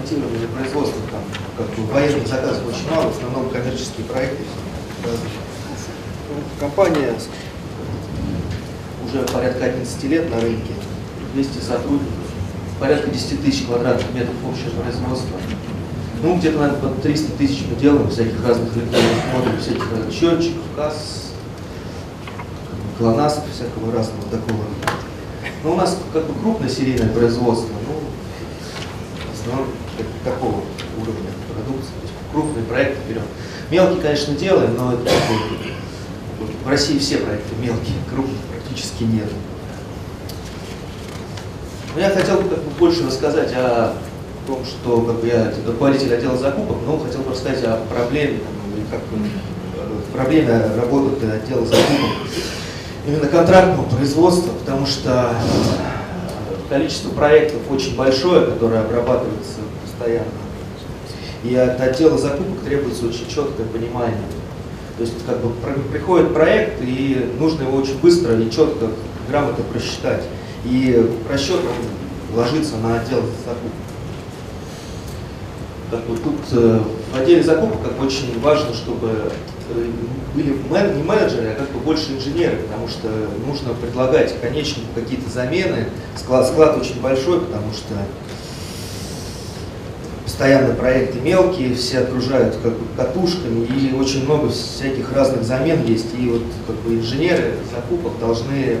ориентированы на производство, там, как бы военных заказов очень мало, в основном коммерческие проекты. Компания уже порядка 11 лет на рынке, 200 сотрудников, порядка 10 тысяч квадратных метров общего производства. Ну, где-то, наверное, под 300 тысяч мы делаем всяких разных электронных модулей, всяких разных счетчиков, касс, глонасов всякого разного такого. Но у нас как бы крупное серийное производство, ну, в основном такого уровня продукции, то есть крупные проекты берем. Мелкие, конечно, делаем, но это, в России все проекты мелкие, крупных практически нет. Но я хотел бы как бы больше рассказать о том, что как бы, я руководитель отдела закупок, но хотел бы рассказать о проблеме, как э, проблеме работы отдела закупок именно контрактного производства, потому что количество проектов очень большое, которое обрабатывается постоянно. И от отдела закупок требуется очень четкое понимание. То есть как бы приходит проект, и нужно его очень быстро и четко, грамотно просчитать. И расчет ложится на отдел закупок. Так вот, тут э, в отделе закупок как очень важно, чтобы были не менеджеры, а как бы больше инженеры, потому что нужно предлагать конечнику какие-то замены. Склад, склад очень большой, потому что постоянно проекты мелкие, все окружают как бы катушками, и очень много всяких разных замен есть. И вот как бы инженеры закупок должны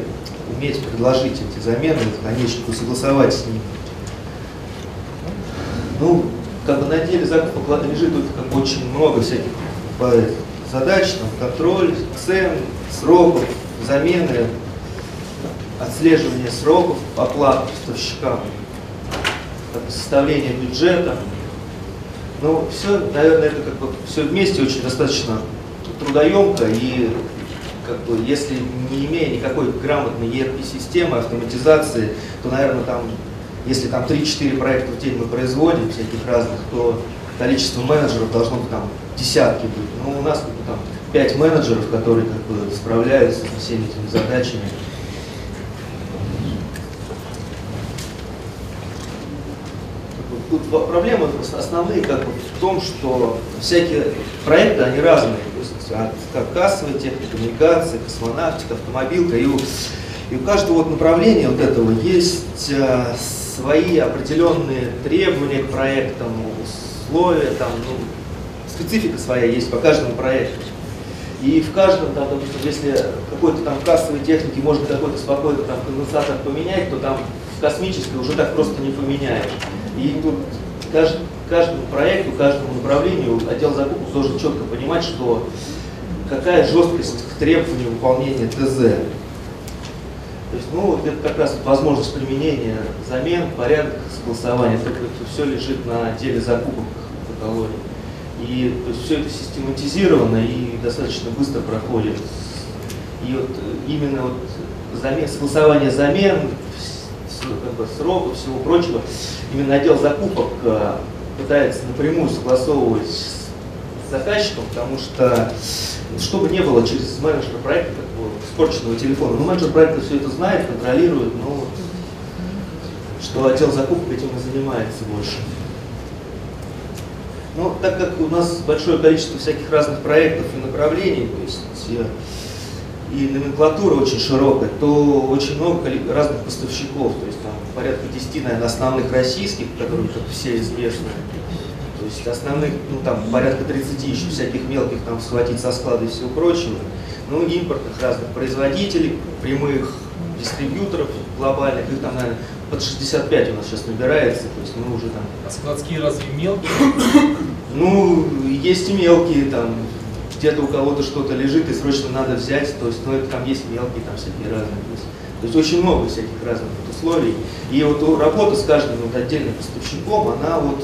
уметь предложить эти замены конечнику, согласовать с ним. Ну, как бы на деле закупок лежит тут как бы очень много всяких задач, там, контроль цен, сроков, замены, отслеживание сроков оплаты поставщикам, составление бюджета. Ну, все, наверное, это как бы все вместе очень достаточно трудоемко и как бы, если не имея никакой грамотной ERP-системы, автоматизации, то, наверное, там, если там 3-4 проекта в день мы производим, всяких разных, то количество менеджеров должно быть там десятки быть. Но у нас как бы, там пять менеджеров, которые как бы справляются со всеми этими задачами. Тут проблемы основные как бы в том, что всякие проекты, они разные. То есть от как кассовой техники, коммуникации, космонавтика, автомобилка. И у, и у каждого вот направления вот этого есть а, свои определенные требования к проектам, условия, там, ну, специфика своя есть по каждому проекту. И в каждом, там, допустим, если какой-то там кассовой техники можно какой-то спокойно там конденсатор поменять, то там в космической уже так просто не поменяешь. И тут кажд, каждому проекту, каждому направлению отдел закупок должен четко понимать, что какая жесткость к требованию выполнения ТЗ. То есть, ну, вот это как раз возможность применения замен, порядок согласования, это, это все лежит на отделе закупок каталоге. И то есть, все это систематизировано и достаточно быстро проходит. И вот именно вот замен, согласование замен, бы, сроков, всего прочего, именно отдел закупок э, пытается напрямую согласовывать с заказчиком, потому что чтобы не было через менеджера проекта бы, испорченного телефона. Ну, менеджер проекта все это знает, контролирует, но что отдел закупок этим и занимается больше. Но так как у нас большое количество всяких разных проектов и направлений, то есть э, и номенклатура очень широкая, то очень много разных поставщиков, то есть там порядка 10, наверное, основных российских, которые как все известны. То есть основных, ну там порядка 30 еще всяких мелких там схватить со склада и всего прочего. Ну, импортных разных производителей, прямых дистрибьюторов глобальных, их там, наверное, под 65 у нас сейчас набирается, то есть мы уже там... А складские разве мелкие? Ну, есть и мелкие, там, где-то у кого-то что-то лежит и срочно надо взять, то есть, ну, это там есть мелкие, там всякие разные. Есть, то есть очень много всяких разных вот условий. И вот работа с каждым вот отдельным поставщиком, она вот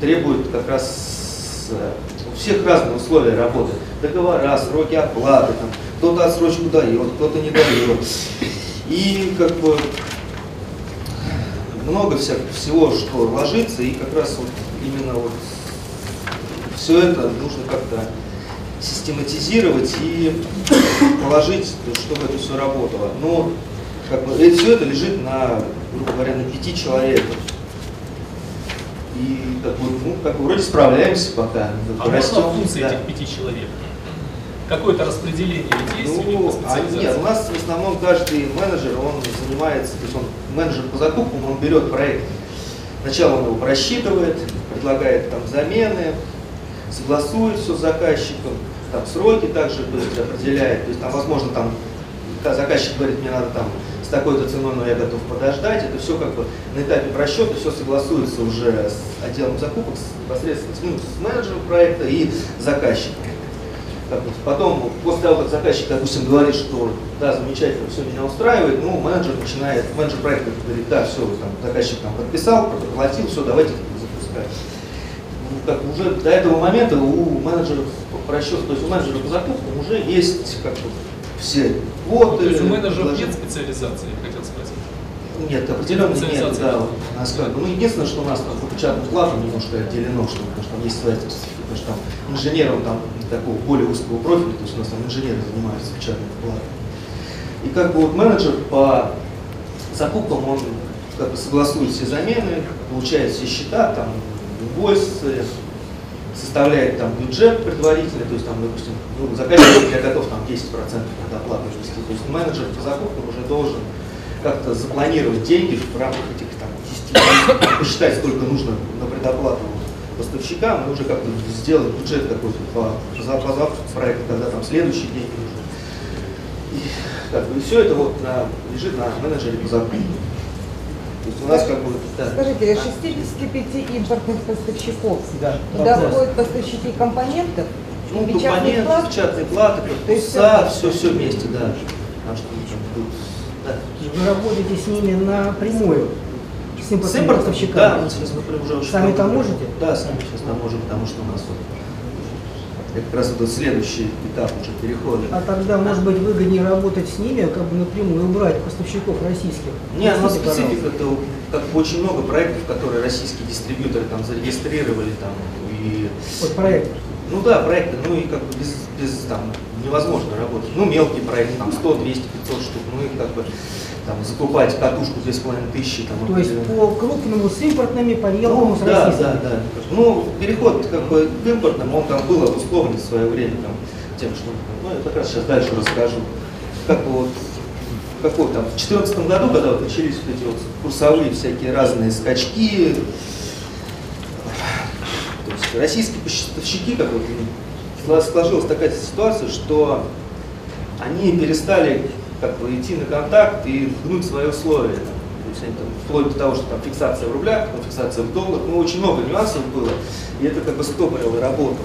требует как раз у всех разные условия работы. Договора, сроки оплаты, там, кто-то отсрочку дает, кто-то не дает. И как бы много всего, что ложится, и как раз вот именно вот все это нужно как-то систематизировать и положить, чтобы это все работало. Но как бы, все это лежит на, грубо говоря, на пяти человеках. И как бы, ну, как бы вроде справляемся пока. А растем. функции Да. этих пяти человек? Какое-то распределение есть у них Ну, по а нет, у нас в основном каждый менеджер, он занимается, то есть он менеджер по закупкам, он берет проект. Сначала он его просчитывает, предлагает там замены, согласует все с заказчиком, там сроки также то есть, определяет, то есть там, возможно, там заказчик говорит, мне надо там с такой-то ценой, но я готов подождать, это все как бы на этапе просчета, все согласуется уже с отделом закупок, непосредственно с, ну, с менеджером проекта и заказчиком. Как вот потом, после того, как заказчик, допустим, говорит, что да, замечательно, все меня устраивает, ну, менеджер начинает, менеджер проекта говорит, да, все, там, заказчик там подписал, проплатил, все, давайте запускать. Ну, как бы уже до этого момента у менеджеров по расчету, то есть у менеджера по закупкам уже есть как бы все Ну, квоты. то есть у менеджеров нет специализации, я хотел спросить. Нет, определенно нет, да. У нас как бы, ну, единственное, что у нас там по печатным платам немножко отделено, что, потому что там есть своя специфика, потому что там инженером там такого более узкого профиля, то есть у нас там инженеры занимаются печатными платами. И как бы вот менеджер по закупкам, он как бы согласует все замены, получает все счета, там, инвойсы, составляет там бюджет предварительный, то есть там, допустим, ну, заказчик я готов там 10% от оплаты ввести. То есть менеджер по закупкам уже должен как-то запланировать деньги в рамках этих там 10, посчитать, сколько нужно на предоплату поставщикам, и уже как-то сделать бюджет какой-то по, по завтра проекта, когда там следующий день нужен. И, как бы, все это вот на, лежит на менеджере по закупкам. То есть у нас как бы... да. Скажите, из 65 импортных поставщиков Да, туда вопрос. входят поставщики компонентов Ну, и компоненты, плат? печатные платы, То есть корпуса, все, все вместе, да. Что тут, да. Вы работаете с ними напрямую, с импортными импортом, да, поставщиками. мы сейчас, уже Сами там можете? Да, сами сейчас там можем, потому что у нас вот это как раз вот следующий этап уже перехода. А тогда, может быть, выгоднее работать с ними, как бы напрямую убрать поставщиков российских. Нет, у нас Объясните, пожалуйста. специфика, это как бы очень много проектов, которые российские дистрибьюторы там зарегистрировали там и Вот проект. Ну да, проекты, ну и как бы без, без там невозможно работать. Ну мелкие проекты, там 100, 200, 500 штук, ну и как бы там закупать катушку 2500 там. То есть определенно. по крупному с импортными, по мелкому ну, с да, российскими. да, да. Ну, переход как бы к импортным, он там был обусловлен в свое время там, тем, что, ну, я как раз сейчас дальше расскажу. Как бы вот, какой там, в 2014 году, когда вот начались вот эти вот курсовые всякие разные скачки, российские поставщики, как вот сложилась такая ситуация, что они перестали как бы идти на контакт и гнуть свои условия. То есть они там, вплоть до того, что там фиксация в рублях, фиксация в долларах, ну очень много нюансов было, и это как бы стопорило работу.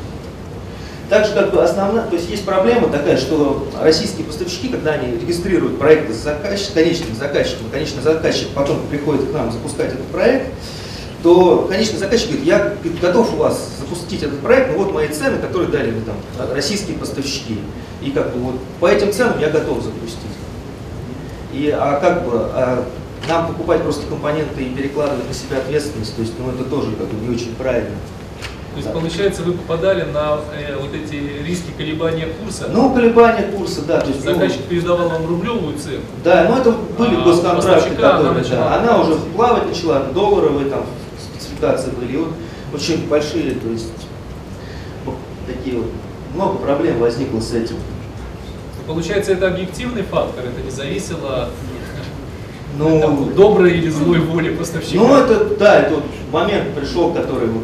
Также как бы основная, то есть есть проблема такая, что российские поставщики, когда они регистрируют проекты с заказчиком, конечным заказчиком, конечный заказчик потом приходит к нам запускать этот проект, то конечный заказчик говорит, я готов у вас запустить этот проект, но вот мои цены, которые дали мне там российские поставщики. И как бы вот по этим ценам я готов запустить. И а как бы а нам покупать просто компоненты и перекладывать на себя ответственность, то есть ну это тоже как бы не очень правильно. То есть, Да. получается, вы попадали на э, вот эти риски колебания курса. Ну, колебания курса, да, то есть ну, Заказчик передавал вам рублевую цену. Да, ну это были А госконтракты, она которые, начала да, она уже плавать начала, долларовые там спецификации были, вот очень большие, то есть ну, такие вот, много проблем возникло с этим. Получается, это объективный фактор, это не зависело от Ну, там, доброй или злой воли поставщика. ну это, да, это вот момент пришел, который вот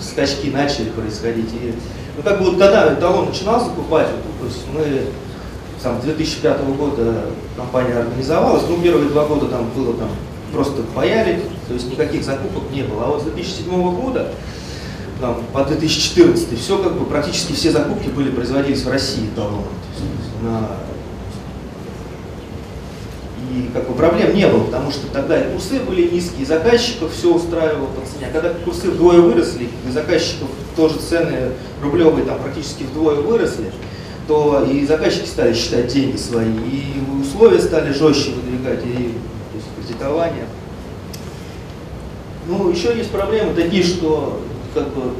скачки начали происходить. И, ну как бы вот когда эталон начинал закупать, вот, то есть мы там, с 2005 года компания организовалась, ну первые два года там было там просто паяли, то есть никаких закупок не было. А вот с 2007 года там, по 2014 все как бы практически все закупки были производились в России есть на и как бы проблем не было, потому что тогда и курсы были низкие, и заказчиков все устраивало по цене. А когда курсы вдвое выросли, и заказчиков тоже цены рублевые там практически вдвое выросли, то и заказчики стали считать деньги свои, и условия стали жестче выдвигать, и кредитование. Ну, еще есть проблемы такие, что как бы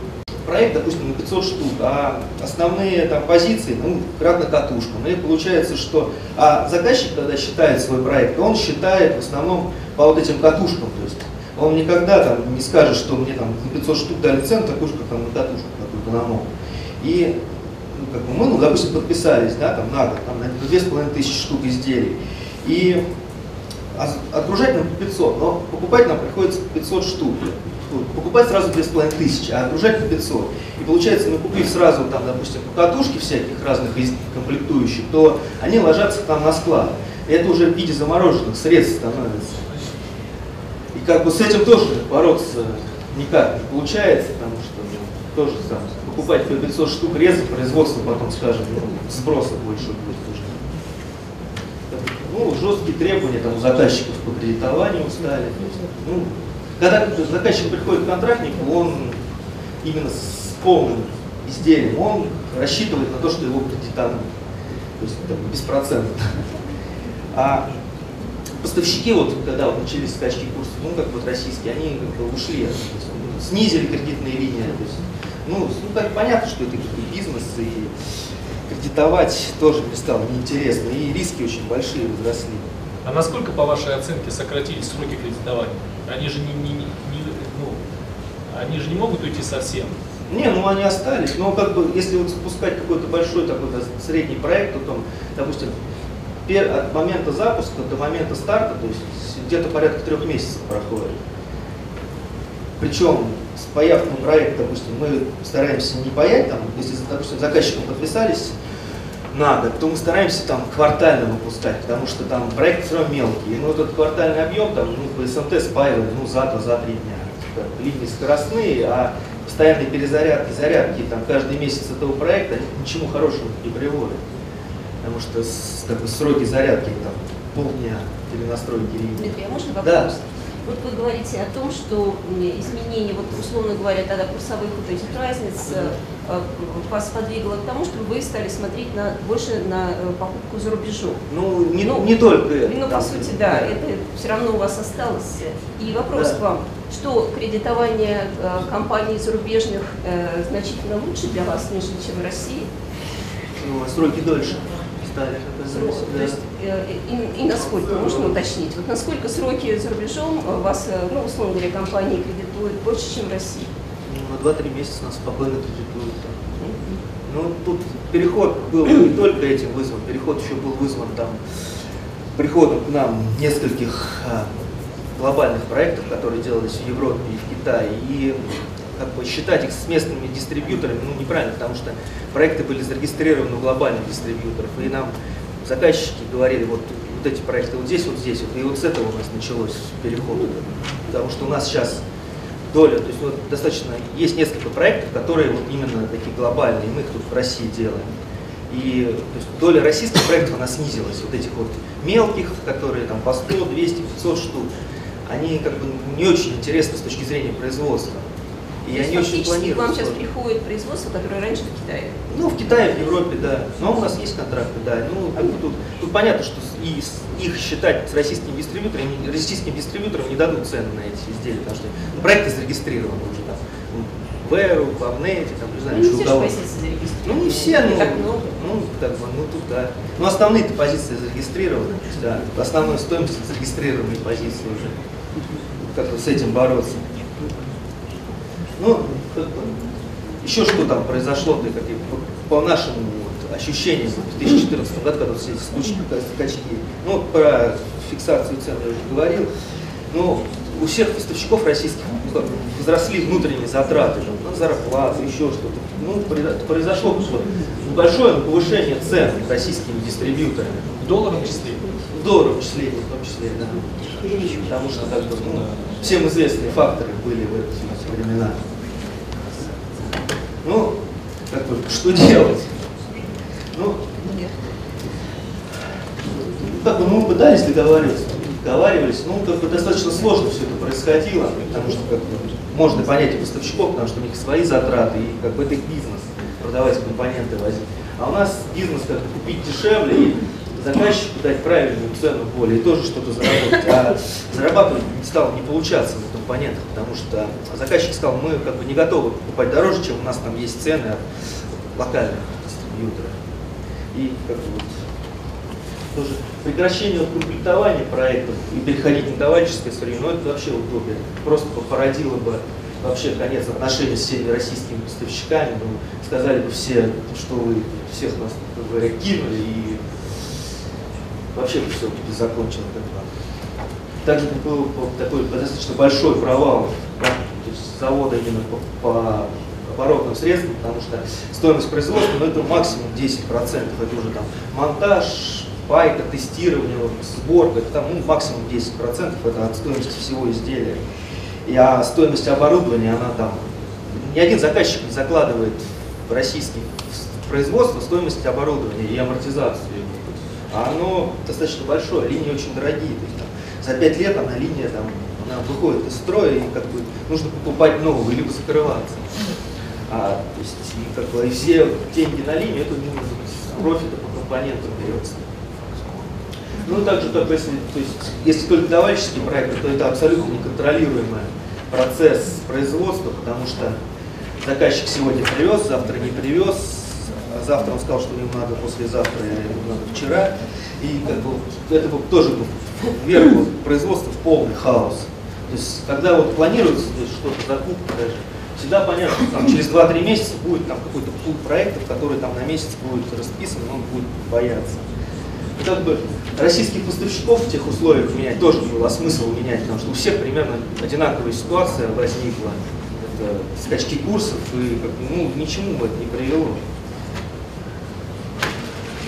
проект, допустим, на 500 штук, а основные там позиции, ну, кратно катушкам. И получается, что а заказчик, когда считает свой проект, он считает в основном по вот этим катушкам. То есть он никогда там не скажет, что мне там за 500 штук дали цену, такую же, там на катушку на новую. И ну, как бы мы, ну, допустим, подписались, да, там на год, там на 2500 штук изделий. И отгружать нам по 500, но покупать нам приходится по 500 штук. Покупать сразу 2500, а отгружать по 500. И получается, мы купив сразу, там, допустим, по катушке всяких разных из- комплектующих, то они ложатся там на склад. И это уже в виде замороженных средств становится. И как бы с этим тоже бороться никак не получается, потому что ну, тоже там, покупать по 500 штук резать, производство потом, скажем, ну, сброса больше будет. Ну, жесткие требования там, у заказчиков по кредитованию стали. Ну, когда заказчик приходит к контрактнику, он именно с полным изделием, он рассчитывает на то, что его кредитанут. То есть там, беспроцентно. А поставщики, вот когда вот начались скачки курсов, ну как вот российские, они как ушли, снизили кредитные линии. То есть, ну, ну, так понятно, что это бизнес, и кредитовать тоже мне стало неинтересно, и риски очень большие возросли. А насколько, по вашей оценке, сократились сроки кредитования? Они же не, не- не- ну, они же не могут уйти совсем. Не, ну они остались, но как бы, если вот запускать какой-то большой такой да, средний проект, то там, допустим, пер- от момента запуска до момента старта, то есть где-то порядка трех месяцев проходит. Причем с появкой проекта, допустим, мы стараемся не паять, там, если, допустим, заказчиком подписались на год, то мы стараемся там квартально выпускать, потому что там проект все равно мелкий. Ну, этот квартальный объем, там, ну, по СМТ спаиваем, ну, за за три дня. Бы Линии скоростные, а постоянные перезарядки, зарядки там каждый месяц этого проекта они ни к ничему хорошему не приводят. Потому что как бы, сроки зарядки там полдня перенастройки линии. Дмитрий, а можно Да. Вот вы говорите о том, что изменение, вот условно говоря, тогда курсовых вот этих разниц э, э, вас подвигло к тому, чтобы вы стали смотреть на, больше на э, покупку за рубежом. Ну, не, Ну, не только это. Ну, по сути, да, это все равно у вас осталось. И вопрос Да. к вам, что кредитование компаний зарубежных значительно лучше для вас, нежели чем в России? Ну, а сроки дольше стали. Срок, оказывается, то да. есть, и, и насколько, можно уточнить, вот насколько сроки за рубежом э, вас, э, ну, условно говоря, компании кредитуют больше, чем в России? Ну, на 2-3 месяца нас спокойно кредитуют. там. Ну, тут переход был не только этим вызван, переход еще был вызван там приходом к нам нескольких а, глобальных проектов, которые делались в Европе и в Китае. И как бы считать их с местными дистрибьюторами, ну, неправильно, потому что проекты были зарегистрированы у глобальных дистрибьюторов, и нам заказчики говорили, вот, вот эти проекты вот здесь, вот здесь, вот, и вот с этого у нас началось переход. Потому что у нас сейчас доля, то есть вот достаточно, есть несколько проектов, которые вот именно такие глобальные, мы их тут в России делаем. И то есть, доля российских проектов, она снизилась, вот этих вот мелких, которые там по 100, 200, 500 штук, они как бы не очень интересны с точки зрения производства. И То они очень фактически к вам планируют. сейчас приходит производство, которое раньше в Китае. Ну, в Китае, в Европе, да. Но у нас есть контракты, да. Ну, как бы тут, тут понятно, что и их считать с российскими дистрибьюторами, российским дистрибьюторам не дадут цены на эти изделия, потому что ну, проекты зарегистрированы уже там. ну, В Эру, в Авнете, там, не знаю, Ну, что все у же кого. позиции зарегистрированы. Ну, не все, ну, так много. ну, как бы, ну, тут, да. Ну, основные-то позиции зарегистрированы, да. Основной стоимость зарегистрированные позиции уже. Как с этим бороться. Ну, как еще что там произошло-то, как и по, по нашим вот, ощущениям вот, в 2014 году, когда все эти случаи, скачки. Ну, вот про фиксацию цен я уже говорил. Ну, у всех поставщиков российских ну, как возросли внутренние затраты, там, на зарплату, еще что-то. Ну, произо- произошло какое-то большое повышение цен российскими дистрибьюторами. В долларовом числе. В долларовом числе, в том числе, да. Потому что как бы, ну, всем известные факторы были в эти времена. Ну, как бы, что делать? Ну, как бы, мы пытались договариваться, договаривались, ну, как бы достаточно сложно все это происходило, потому что, как бы, можно понять и поставщиков, потому что у них свои затраты, и как бы это их бизнес, продавать компоненты возить. А у нас бизнес как купить дешевле и заказчику дать правильную цену более и тоже что-то заработать. А зарабатывать стало не получаться на компонентах, потому что заказчик сказал, мы как бы не готовы покупать дороже, чем у нас там есть цены от локальных дистрибьюторов. И как бы вот тоже прекращение комплектования проектов и переходить на товарищеское сырье, ну это вообще утопия. Просто породило бы вообще конец отношений с всеми российскими поставщиками, ну, сказали бы все, что вы всех нас, как говоря, кинули и вообще бы все закончилось как бы. Также был такой достаточно большой провал да, завода именно по, по оборотным средствам, потому что стоимость производства, ну это максимум 10%, это уже там монтаж, пайка, тестирование, сборка, это там ну, максимум 10%, это от стоимости всего изделия. И а стоимость оборудования, она там, ни один заказчик не закладывает в российский производство стоимость оборудования и амортизацию. А оно достаточно большое, линии очень дорогие. То есть, там, за 5 лет она линия там, она выходит из строя и как бы нужно покупать новую, либо закрываться. А, то есть, и, как бы, и все деньги на линию, это не профита по компонентам берется. Ну, также, как если, то есть, если только товарищеские проекты, то это абсолютно неконтролируемый процесс производства, потому что заказчик сегодня привез, завтра не привез, завтра он сказал, что ему надо послезавтра, ему надо вчера. И как бы, это бы тоже бы вверх производство в полный хаос. То есть, когда вот планируется что-то, закупка даже, всегда понятно, что там, через 2-3 месяца будет там какой-то пул проектов, который там на месяц будет расписан, он будет бояться. И как бы российских поставщиков в тех условиях менять тоже было смысл менять, потому что у всех примерно одинаковая ситуация возникла. Это скачки курсов, и как, ну, ничему это не привело.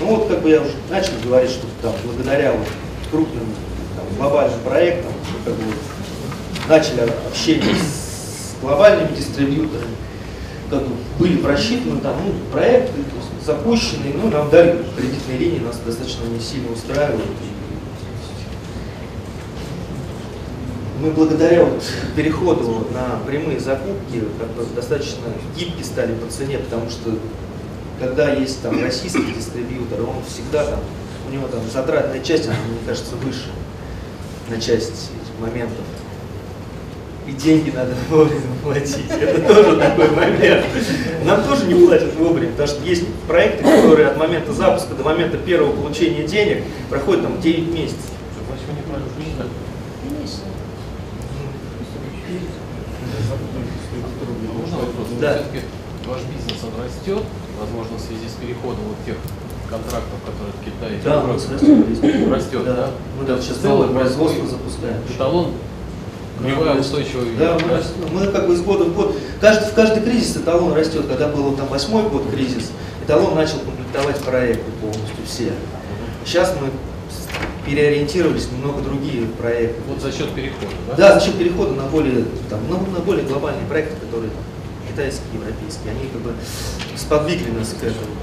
Ну вот как бы я уже начал говорить, что там благодаря вот крупным там, глобальным проектам как бы, начали общение с глобальными дистрибьюторами, как бы были просчитаны там ну, проекты, есть, запущенные, ну нам дали кредитные линии, нас достаточно не сильно устраивают. Мы благодаря вот переходу на прямые закупки как бы достаточно гибки стали по цене, потому что когда есть там российский дистрибьютор, он всегда там, у него там затратная часть, она, мне кажется, выше на часть этих моментов. И деньги надо вовремя платить. Это тоже такой момент. Нам тоже не платят вовремя, потому что есть проекты, которые от момента запуска до момента первого получения денег проходят там 9 месяцев. Конечно. Можно вопрос? Да. Ваш бизнес, он растет, возможно, в связи с переходом вот тех контрактов, которые в Китае Да, растет. растет, Да. да? Мы даже сейчас новое производство запускаем. Эталон, Да, устойчивая. Да, мы, мы как бы из года в год, каждый, в каждый кризис эталон растет. Когда был там восьмой год кризис, эталон начал комплектовать проекты полностью все. Сейчас мы переориентировались на немного другие проекты. Вот за счет перехода, да? Да, за счет перехода на более, там, на, на более глобальные проекты, которые там, китайские, европейские, они как бы сподвигли нас к этому.